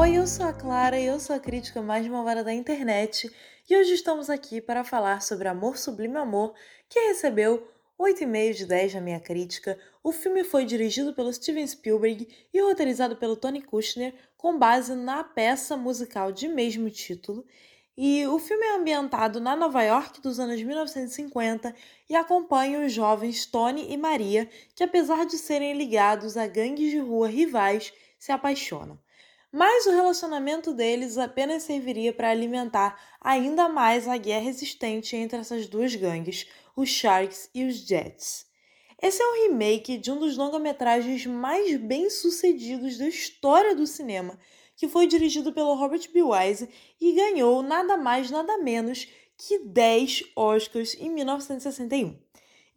Oi, eu sou a Clara e eu sou a crítica mais malvada da internet e hoje estamos aqui para falar sobre Amor Sublime Amor, que recebeu 8,5 de 10 na minha crítica. O filme foi dirigido pelo Steven Spielberg e roteirizado pelo Tony Kushner com base na peça musical de mesmo título. E o filme é ambientado na Nova York dos anos 1950 e acompanha os jovens Tony e Maria, que apesar de serem ligados a gangues de rua rivais, se apaixonam mas o relacionamento deles apenas serviria para alimentar ainda mais a guerra existente entre essas duas gangues, os Sharks e os Jets. Esse é o remake de um dos longa-metragens mais bem-sucedidos da história do cinema, que foi dirigido pelo Robert B. Wise e ganhou nada mais nada menos que 10 Oscars em 1961.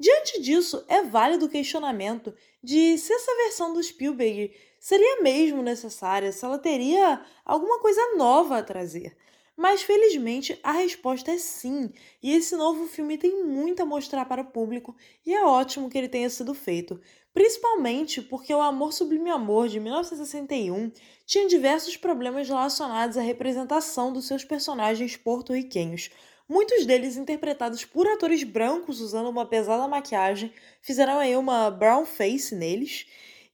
Diante disso, é válido o questionamento de se essa versão do Spielberg seria mesmo necessária, se ela teria alguma coisa nova a trazer. Mas felizmente a resposta é sim, e esse novo filme tem muito a mostrar para o público e é ótimo que ele tenha sido feito, principalmente porque O Amor Sublime Amor de 1961 tinha diversos problemas relacionados à representação dos seus personagens porto-riquenhos, Muitos deles interpretados por atores brancos usando uma pesada maquiagem, fizeram aí uma brown face neles.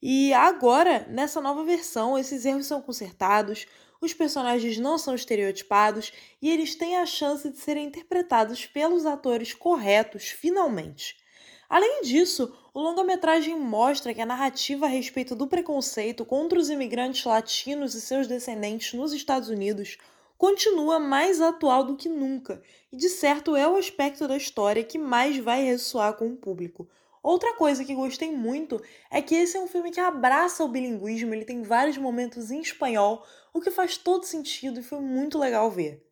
E agora, nessa nova versão, esses erros são consertados, os personagens não são estereotipados e eles têm a chance de serem interpretados pelos atores corretos, finalmente. Além disso, o longa-metragem mostra que a narrativa a respeito do preconceito contra os imigrantes latinos e seus descendentes nos Estados Unidos continua mais atual do que nunca, e de certo é o aspecto da história que mais vai ressoar com o público. Outra coisa que gostei muito é que esse é um filme que abraça o bilinguismo, ele tem vários momentos em espanhol, o que faz todo sentido e foi muito legal ver.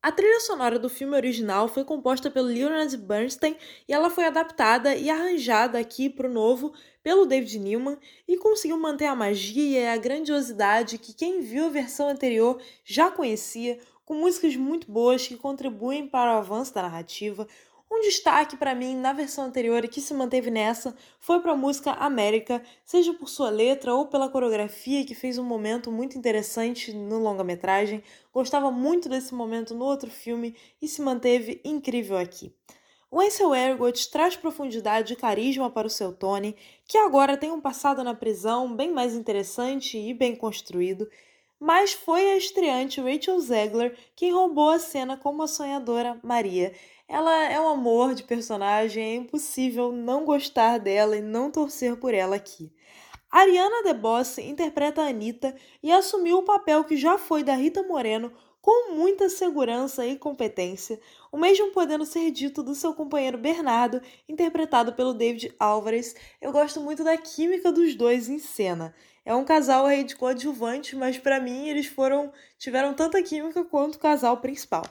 A trilha sonora do filme original foi composta pelo Leonard Bernstein e ela foi adaptada e arranjada aqui para o novo pelo David Newman e conseguiu manter a magia e a grandiosidade que quem viu a versão anterior já conhecia, com músicas muito boas que contribuem para o avanço da narrativa, um destaque para mim na versão anterior e que se manteve nessa foi para a música América, seja por sua letra ou pela coreografia que fez um momento muito interessante no longa-metragem. Gostava muito desse momento no outro filme e se manteve incrível aqui. O Ansel Elgort traz profundidade e carisma para o seu Tony, que agora tem um passado na prisão bem mais interessante e bem construído, mas foi a estreante Rachel Zegler quem roubou a cena como a sonhadora Maria ela é um amor de personagem, é impossível não gostar dela e não torcer por ela aqui. Ariana DeBoss interpreta a Anitta e assumiu o papel que já foi da Rita Moreno com muita segurança e competência, o mesmo podendo ser dito do seu companheiro Bernardo, interpretado pelo David Alvarez. Eu gosto muito da química dos dois em cena. É um casal aí de mas para mim eles foram tiveram tanta química quanto o casal principal.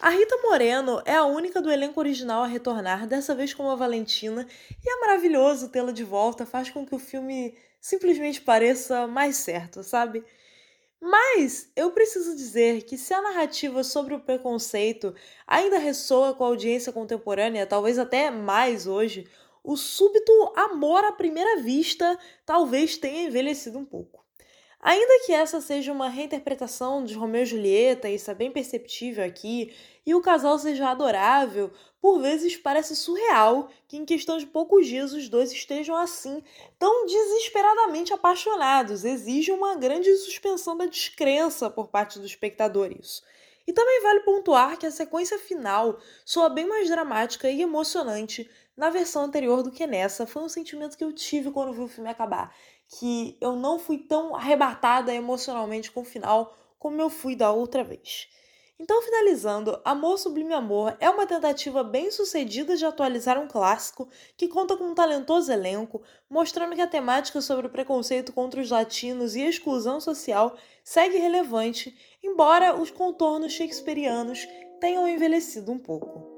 A Rita Moreno é a única do elenco original a retornar, dessa vez como a Valentina, e é maravilhoso tê-la de volta, faz com que o filme simplesmente pareça mais certo, sabe? Mas eu preciso dizer que se a narrativa sobre o preconceito ainda ressoa com a audiência contemporânea, talvez até mais hoje, o súbito amor à primeira vista talvez tenha envelhecido um pouco. Ainda que essa seja uma reinterpretação de Romeu e Julieta, isso é bem perceptível aqui, e o casal seja adorável, por vezes parece surreal que em questão de poucos dias os dois estejam assim, tão desesperadamente apaixonados. Exige uma grande suspensão da descrença por parte do espectador isso. E também vale pontuar que a sequência final soa bem mais dramática e emocionante na versão anterior do que nessa. Foi um sentimento que eu tive quando vi o filme acabar que eu não fui tão arrebatada emocionalmente com o final como eu fui da outra vez. Então, finalizando, Amor Sublime Amor é uma tentativa bem sucedida de atualizar um clássico que conta com um talentoso elenco, mostrando que a temática sobre o preconceito contra os latinos e a exclusão social segue relevante, embora os contornos shakespearianos tenham envelhecido um pouco.